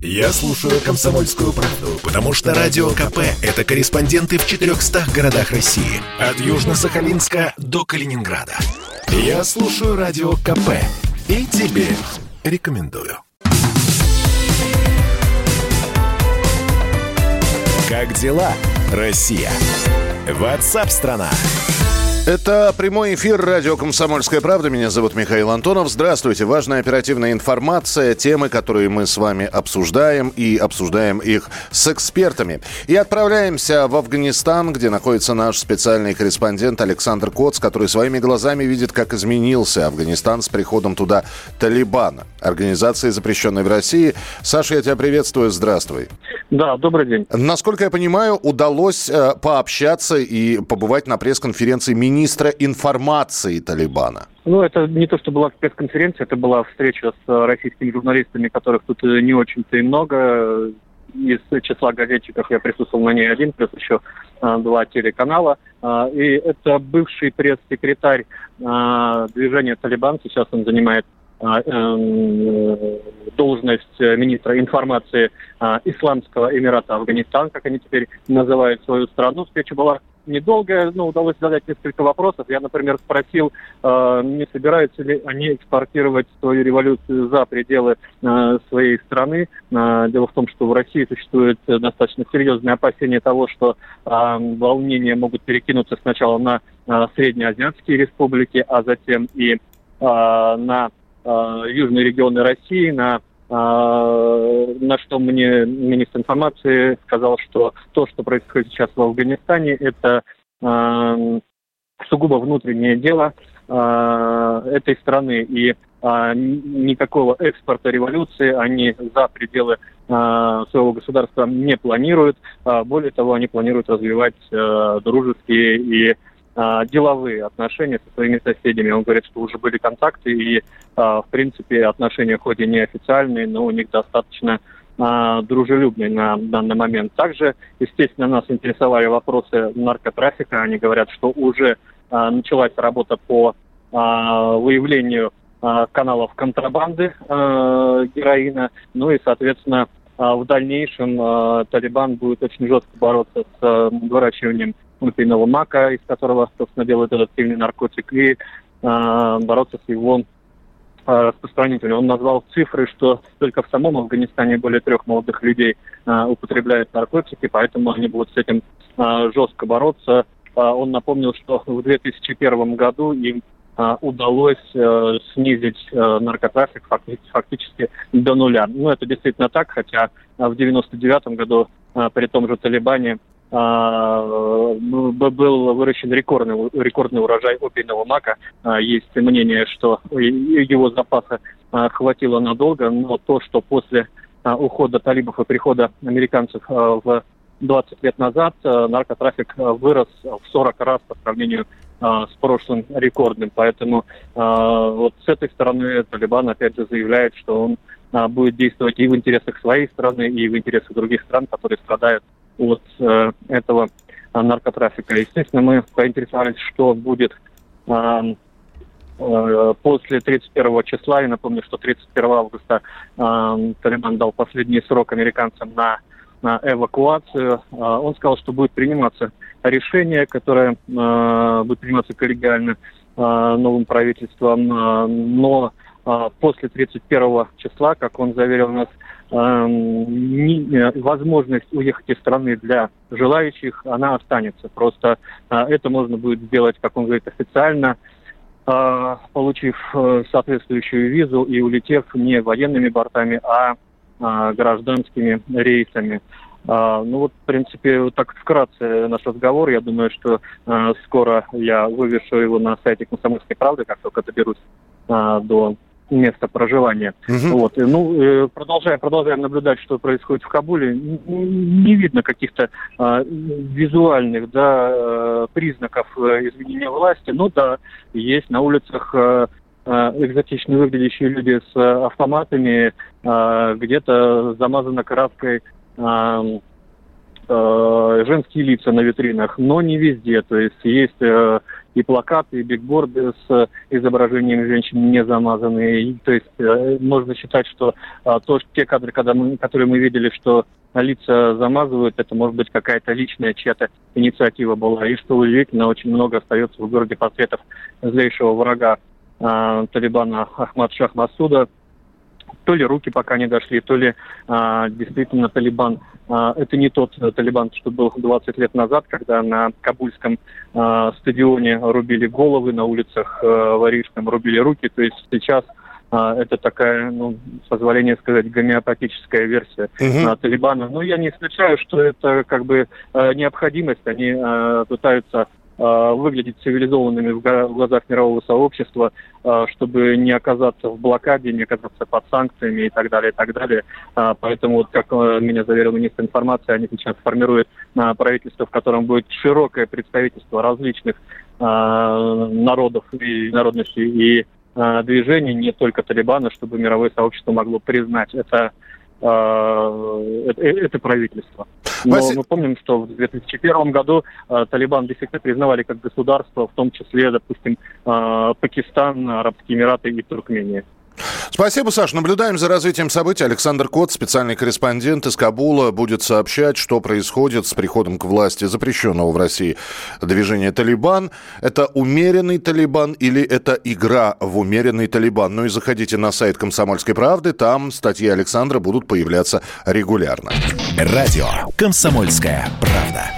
Я слушаю «Комсомольскую правду», потому что «Радио КП» — это корреспонденты в 400 городах России. От Южно-Сахалинска до Калининграда. Я слушаю «Радио КП» и тебе рекомендую. Как дела, Россия? Ватсап-страна! Это прямой эфир радио «Комсомольская правда». Меня зовут Михаил Антонов. Здравствуйте. Важная оперативная информация, темы, которые мы с вами обсуждаем и обсуждаем их с экспертами. И отправляемся в Афганистан, где находится наш специальный корреспондент Александр Коц, который своими глазами видит, как изменился Афганистан с приходом туда Талибана, организации, запрещенной в России. Саша, я тебя приветствую. Здравствуй. Да, добрый день. Насколько я понимаю, удалось э, пообщаться и побывать на пресс-конференции министра информации Талибана. Ну, это не то, что была пресс-конференция, это была встреча с э, российскими журналистами, которых тут э, не очень-то и много. Из числа газетчиков я присутствовал на ней один, плюс еще а, два телеканала. И это бывший пресс-секретарь движения «Талибан», сейчас он занимает эм, должность министра информации Исламского Эмирата Афганистан, как они теперь называют свою страну. Встреча была недолгая, но удалось задать несколько вопросов. Я, например, спросил, э, не собираются ли они экспортировать свою революцию за пределы э, своей страны. Дело в том, что в России существует достаточно серьезное опасение того, что волнения могут перекинуться сначала на среднеазиатские республики, а затем и на Э, южные регионы России, на э, на что мне министр информации сказал, что то, что происходит сейчас в Афганистане, это э, сугубо внутреннее дело этой страны, и никакого экспорта революции они за пределы своего государства не планируют. более того, они планируют развивать дружеские и а, деловые отношения со своими соседями. Он говорит, что уже были контакты, и, а, в принципе, отношения хоть и неофициальные, но у них достаточно а, дружелюбные на данный момент. Также, естественно, нас интересовали вопросы наркотрафика. Они говорят, что уже началась работа по выявлению каналов контрабанды героина. Ну и, соответственно, в дальнейшем Талибан будет очень жестко бороться с выращиванием внутреннего мака, из которого, собственно, делают этот сильный наркотик, и э, бороться с его э, распространителем. Он назвал цифры, что только в самом Афганистане более трех молодых людей э, употребляют наркотики, поэтому они будут с этим э, жестко бороться. Э, он напомнил, что в 2001 году им удалось э, снизить э, наркотрафик фактически, фактически до нуля. Ну, это действительно так, хотя в 99 году э, при том же Талибане ну, был выращен рекордный, рекордный урожай опийного мака. А, есть мнение, что его запаса а, хватило надолго, но то, что после ухода талибов и прихода американцев в 20 лет назад наркотрафик вырос в 40 раз по сравнению с прошлым рекордным. Поэтому вот с этой стороны Талибан опять же заявляет, что он будет действовать и в интересах своей страны, и в интересах других стран, которые страдают от э, этого наркотрафика. Естественно, мы поинтересовались, что будет э, э, после 31 числа. Я напомню, что 31 августа э, Талибан дал последний срок американцам на, на эвакуацию. Э, он сказал, что будет приниматься решение, которое э, будет приниматься коллегиально э, новым правительством, э, но э, после 31 числа, как он заверил нас, э, возможность уехать из страны для желающих, она останется. Просто э, это можно будет сделать, как он говорит, официально, э, получив соответствующую визу и улетев не военными бортами, а гражданскими рейсами. Ну вот, в принципе, вот так вкратце наш разговор. Я думаю, что скоро я вывешу его на сайте «Комсомольской правды», как только доберусь до место проживания. Угу. Вот. Ну, э, продолжаем, продолжаем наблюдать, что происходит в Кабуле. Не видно каких-то а, визуальных да, э, признаков э, изменения власти. Ну да, есть на улицах экзотично выглядящие люди с автоматами, где-то замазано краской женские лица на витринах, но не везде. То есть есть и плакаты, и бигборды с изображением женщин не замазанные. И, то есть э, можно считать, что а, то, те кадры, когда мы, которые мы видели, что лица замазывают, это может быть какая-то личная чья-то инициатива была. И что удивительно, очень много остается в городе портретов злейшего врага э, Талибана Ахмад Шах Масуда. То ли руки пока не дошли, то ли э, действительно Талибан э, это не тот Талибан, что был 20 лет назад, когда на Кабульском э, стадионе рубили головы, на улицах э, Варижском рубили руки. То есть сейчас это такая, ну, позволение сказать, гомеопатическая версия угу. Талибана. Но я не исключаю, что это как бы а, необходимость. Они пытаются выглядеть цивилизованными в глазах мирового сообщества, чтобы не оказаться в блокаде, не оказаться под санкциями и так далее, и так далее. Поэтому, вот, как меня заверил министр информации, они сейчас формируют правительство, в котором будет широкое представительство различных народов и народностей и э, движений, не только Талибана, чтобы мировое сообщество могло признать это, э, это, это правительство. Но Василий... мы помним, что в 2001 году э, Талибан действительно признавали как государство, в том числе, допустим, э, Пакистан, Арабские Эмираты и Туркмения. Спасибо, Саш. Наблюдаем за развитием событий. Александр Кот, специальный корреспондент из Кабула, будет сообщать, что происходит с приходом к власти запрещенного в России движения «Талибан». Это умеренный «Талибан» или это игра в умеренный «Талибан»? Ну и заходите на сайт «Комсомольской правды». Там статьи Александра будут появляться регулярно. Радио «Комсомольская правда».